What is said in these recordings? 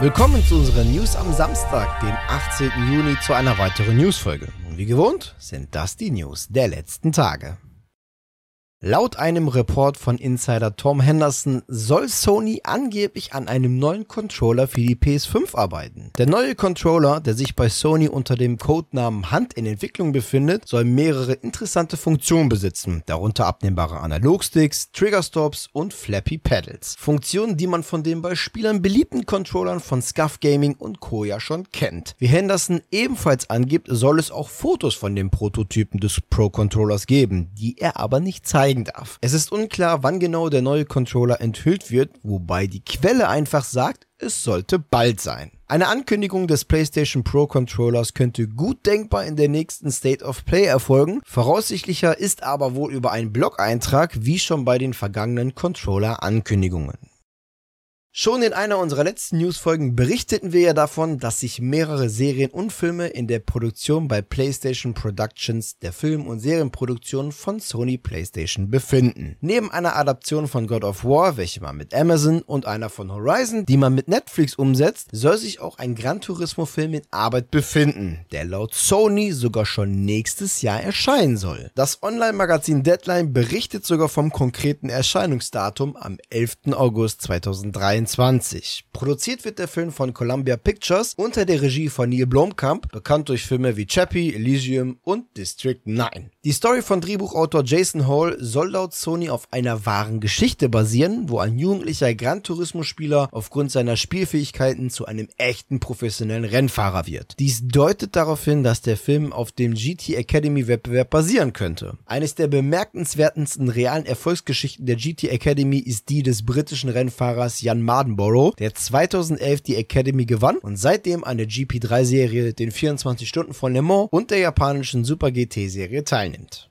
Willkommen zu unserer News am Samstag, dem 18. Juni, zu einer weiteren Newsfolge. Und wie gewohnt sind das die News der letzten Tage. Laut einem Report von Insider Tom Henderson soll Sony angeblich an einem neuen Controller für die PS5 arbeiten. Der neue Controller, der sich bei Sony unter dem Codenamen Hand in Entwicklung befindet, soll mehrere interessante Funktionen besitzen, darunter abnehmbare Analogsticks, Triggerstops und Flappy Pedals. Funktionen, die man von den bei Spielern beliebten Controllern von Scuff Gaming und Co. ja schon kennt. Wie Henderson ebenfalls angibt, soll es auch Fotos von den Prototypen des Pro Controllers geben, die er aber nicht zeigt zeigen darf. Es ist unklar, wann genau der neue Controller enthüllt wird, wobei die Quelle einfach sagt, es sollte bald sein. Eine Ankündigung des PlayStation Pro Controllers könnte gut denkbar in der nächsten State of Play erfolgen. Voraussichtlicher ist aber wohl über einen Blog-Eintrag, wie schon bei den vergangenen Controller-Ankündigungen. Schon in einer unserer letzten Newsfolgen berichteten wir ja davon, dass sich mehrere Serien und Filme in der Produktion bei PlayStation Productions, der Film- und Serienproduktion von Sony PlayStation befinden. Neben einer Adaption von God of War, welche man mit Amazon und einer von Horizon, die man mit Netflix umsetzt, soll sich auch ein Gran Turismo Film in Arbeit befinden, der laut Sony sogar schon nächstes Jahr erscheinen soll. Das Online-Magazin Deadline berichtet sogar vom konkreten Erscheinungsdatum am 11. August 2023. 2023. Produziert wird der Film von Columbia Pictures unter der Regie von Neil Blomkamp, bekannt durch Filme wie Chappie, Elysium und District 9. Die Story von Drehbuchautor Jason Hall soll laut Sony auf einer wahren Geschichte basieren, wo ein jugendlicher Gran Turismo-Spieler aufgrund seiner Spielfähigkeiten zu einem echten professionellen Rennfahrer wird. Dies deutet darauf hin, dass der Film auf dem GT Academy Wettbewerb basieren könnte. Eines der bemerkenswertesten realen Erfolgsgeschichten der GT Academy ist die des britischen Rennfahrers Jan Mardenborough, der 2011 die Academy gewann und seitdem an der GP3-Serie, den 24 Stunden von Le Mans und der japanischen Super GT-Serie teilnimmt.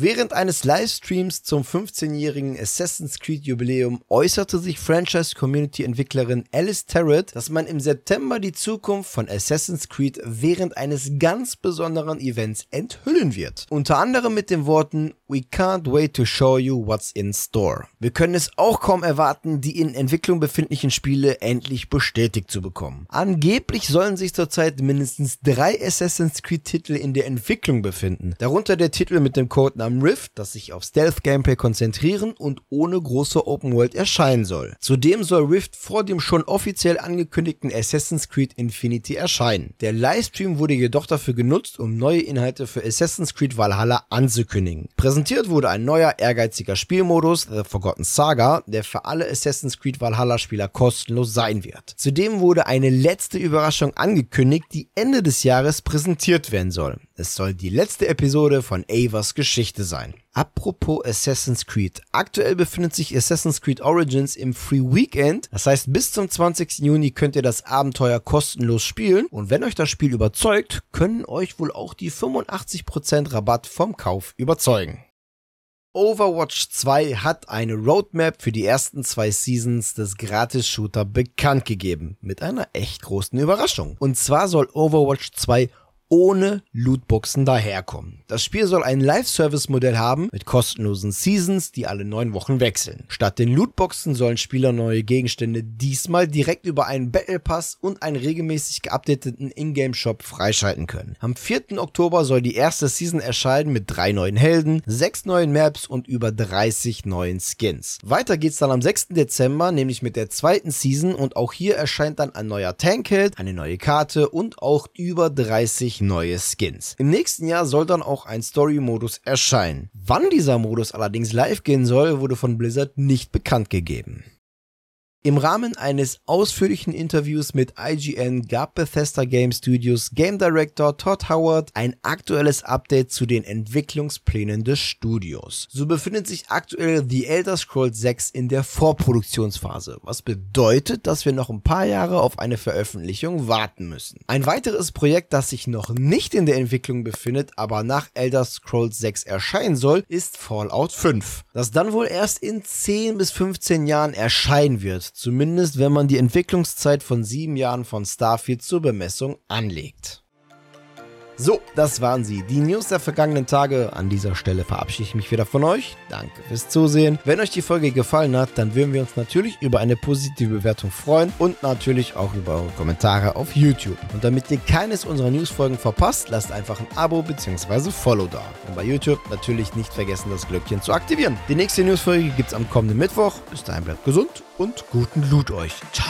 Während eines Livestreams zum 15-jährigen Assassin's Creed Jubiläum äußerte sich Franchise-Community-Entwicklerin Alice Terrett, dass man im September die Zukunft von Assassin's Creed während eines ganz besonderen Events enthüllen wird. Unter anderem mit den Worten We can't wait to show you what's in store. Wir können es auch kaum erwarten, die in Entwicklung befindlichen Spiele endlich bestätigt zu bekommen. Angeblich sollen sich zurzeit mindestens drei Assassin's Creed Titel in der Entwicklung befinden, darunter der Titel mit dem Code am Rift, das sich auf Stealth-Gameplay konzentrieren und ohne große Open World erscheinen soll. Zudem soll Rift vor dem schon offiziell angekündigten Assassin's Creed Infinity erscheinen. Der Livestream wurde jedoch dafür genutzt, um neue Inhalte für Assassin's Creed Valhalla anzukündigen. Präsentiert wurde ein neuer ehrgeiziger Spielmodus, The Forgotten Saga, der für alle Assassin's Creed Valhalla Spieler kostenlos sein wird. Zudem wurde eine letzte Überraschung angekündigt, die Ende des Jahres präsentiert werden soll. Es soll die letzte Episode von Avas Geschichte sein. Apropos Assassin's Creed. Aktuell befindet sich Assassin's Creed Origins im Free Weekend. Das heißt, bis zum 20. Juni könnt ihr das Abenteuer kostenlos spielen. Und wenn euch das Spiel überzeugt, können euch wohl auch die 85% Rabatt vom Kauf überzeugen. Overwatch 2 hat eine Roadmap für die ersten zwei Seasons des Gratis-Shooter bekannt gegeben. Mit einer echt großen Überraschung. Und zwar soll Overwatch 2 ohne Lootboxen daherkommen. Das Spiel soll ein Live-Service-Modell haben mit kostenlosen Seasons, die alle neun Wochen wechseln. Statt den Lootboxen sollen Spieler neue Gegenstände diesmal direkt über einen Battle Pass und einen regelmäßig geupdateten Ingame-Shop freischalten können. Am 4. Oktober soll die erste Season erscheinen mit drei neuen Helden, sechs neuen Maps und über 30 neuen Skins. Weiter geht's dann am 6. Dezember, nämlich mit der zweiten Season und auch hier erscheint dann ein neuer Tankheld, eine neue Karte und auch über 30 neue Skins. Im nächsten Jahr soll dann auch ein Story-Modus erscheinen. Wann dieser Modus allerdings live gehen soll, wurde von Blizzard nicht bekannt gegeben. Im Rahmen eines ausführlichen Interviews mit IGN gab Bethesda Game Studios Game Director Todd Howard ein aktuelles Update zu den Entwicklungsplänen des Studios. So befindet sich aktuell The Elder Scrolls 6 in der Vorproduktionsphase, was bedeutet, dass wir noch ein paar Jahre auf eine Veröffentlichung warten müssen. Ein weiteres Projekt, das sich noch nicht in der Entwicklung befindet, aber nach Elder Scrolls 6 erscheinen soll, ist Fallout 5, das dann wohl erst in 10 bis 15 Jahren erscheinen wird zumindest wenn man die Entwicklungszeit von sieben Jahren von Starfield zur Bemessung anlegt. So, das waren sie. Die News der vergangenen Tage. An dieser Stelle verabschiede ich mich wieder von euch. Danke fürs Zusehen. Wenn euch die Folge gefallen hat, dann würden wir uns natürlich über eine positive Bewertung freuen und natürlich auch über eure Kommentare auf YouTube. Und damit ihr keines unserer Newsfolgen verpasst, lasst einfach ein Abo bzw. Follow da. Und bei YouTube natürlich nicht vergessen, das Glöckchen zu aktivieren. Die nächste Newsfolge es am kommenden Mittwoch. Bis dahin bleibt gesund und guten Loot euch. Ciao.